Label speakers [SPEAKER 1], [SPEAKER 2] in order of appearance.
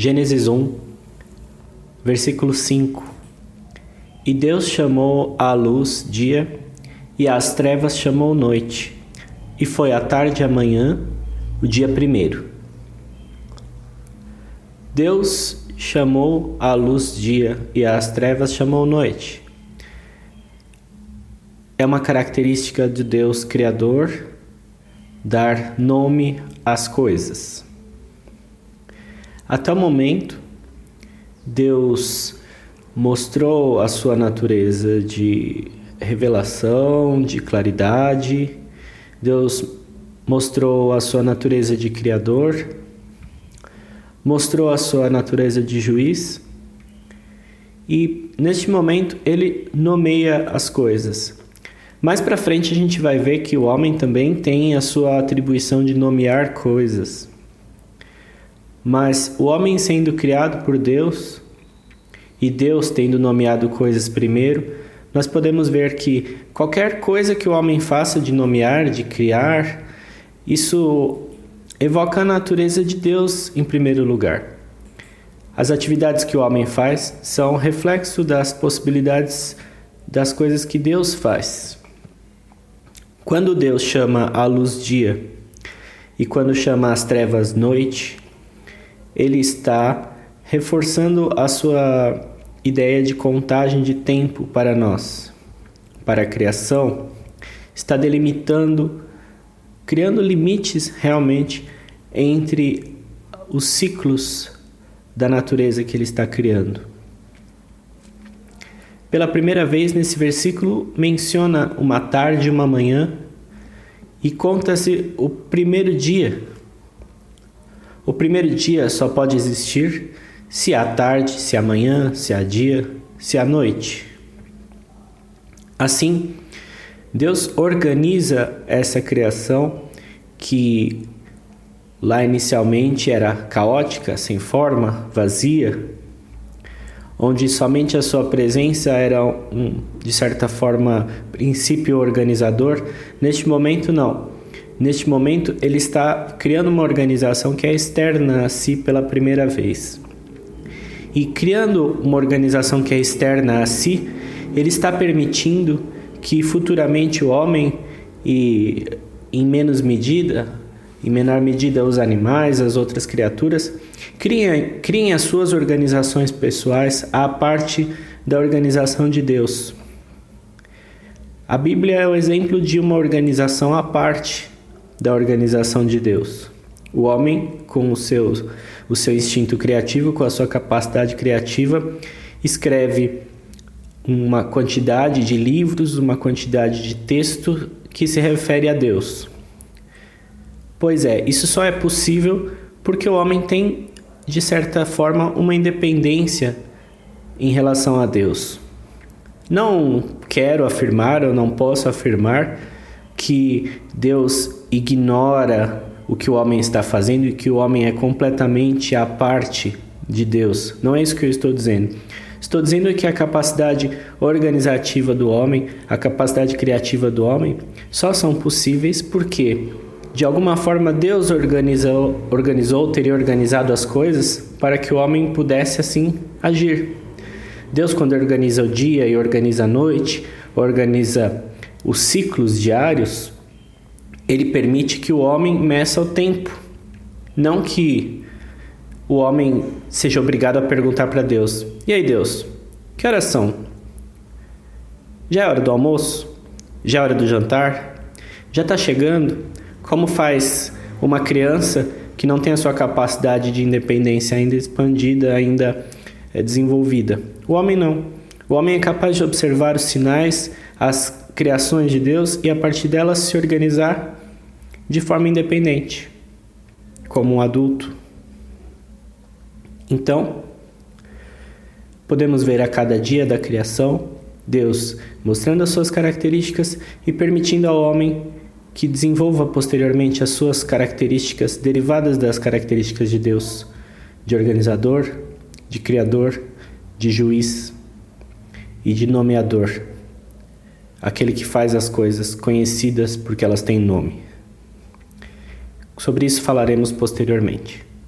[SPEAKER 1] Gênesis 1, versículo 5. E Deus chamou a luz dia, e às trevas chamou noite, e foi a tarde e a manhã, o dia primeiro. Deus chamou a luz dia, e às trevas chamou noite. É uma característica de Deus Criador dar nome às coisas. Até o momento, Deus mostrou a sua natureza de revelação, de claridade. Deus mostrou a sua natureza de criador, mostrou a sua natureza de juiz. E neste momento ele nomeia as coisas. Mais para frente a gente vai ver que o homem também tem a sua atribuição de nomear coisas. Mas o homem sendo criado por Deus e Deus tendo nomeado coisas primeiro, nós podemos ver que qualquer coisa que o homem faça de nomear, de criar, isso evoca a natureza de Deus em primeiro lugar. As atividades que o homem faz são reflexo das possibilidades das coisas que Deus faz. Quando Deus chama a luz dia e quando chama as trevas noite, ele está reforçando a sua ideia de contagem de tempo para nós, para a criação, está delimitando, criando limites realmente entre os ciclos da natureza que ele está criando. Pela primeira vez nesse versículo menciona uma tarde e uma manhã e conta-se o primeiro dia o primeiro dia só pode existir se há tarde, se há manhã, se há dia, se há noite. Assim, Deus organiza essa criação que lá inicialmente era caótica, sem forma, vazia, onde somente a sua presença era um, de certa forma, princípio organizador. Neste momento, não. Neste momento, ele está criando uma organização que é externa a si pela primeira vez. E criando uma organização que é externa a si, ele está permitindo que futuramente o homem e em menos medida, em menor medida os animais, as outras criaturas, criem, criem as suas organizações pessoais à parte da organização de Deus. A Bíblia é o exemplo de uma organização à parte da organização de Deus. O homem, com o seu, o seu instinto criativo, com a sua capacidade criativa, escreve uma quantidade de livros, uma quantidade de texto que se refere a Deus. Pois é, isso só é possível porque o homem tem, de certa forma, uma independência em relação a Deus. Não quero afirmar, ou não posso afirmar que Deus ignora o que o homem está fazendo e que o homem é completamente à parte de Deus. Não é isso que eu estou dizendo. Estou dizendo que a capacidade organizativa do homem, a capacidade criativa do homem, só são possíveis porque, de alguma forma, Deus organizou, organizou, teria organizado as coisas para que o homem pudesse assim agir. Deus, quando organiza o dia e organiza a noite, organiza os ciclos diários, ele permite que o homem meça o tempo. Não que o homem seja obrigado a perguntar para Deus: E aí, Deus, que horas são? Já é hora do almoço? Já é hora do jantar? Já está chegando? Como faz uma criança que não tem a sua capacidade de independência ainda expandida, ainda é, desenvolvida? O homem não. O homem é capaz de observar os sinais, as criações de Deus e a partir delas se organizar de forma independente, como um adulto. Então, podemos ver a cada dia da criação Deus mostrando as suas características e permitindo ao homem que desenvolva posteriormente as suas características derivadas das características de Deus, de organizador, de criador, de juiz e de nomeador aquele que faz as coisas conhecidas porque elas têm nome. Sobre isso falaremos posteriormente.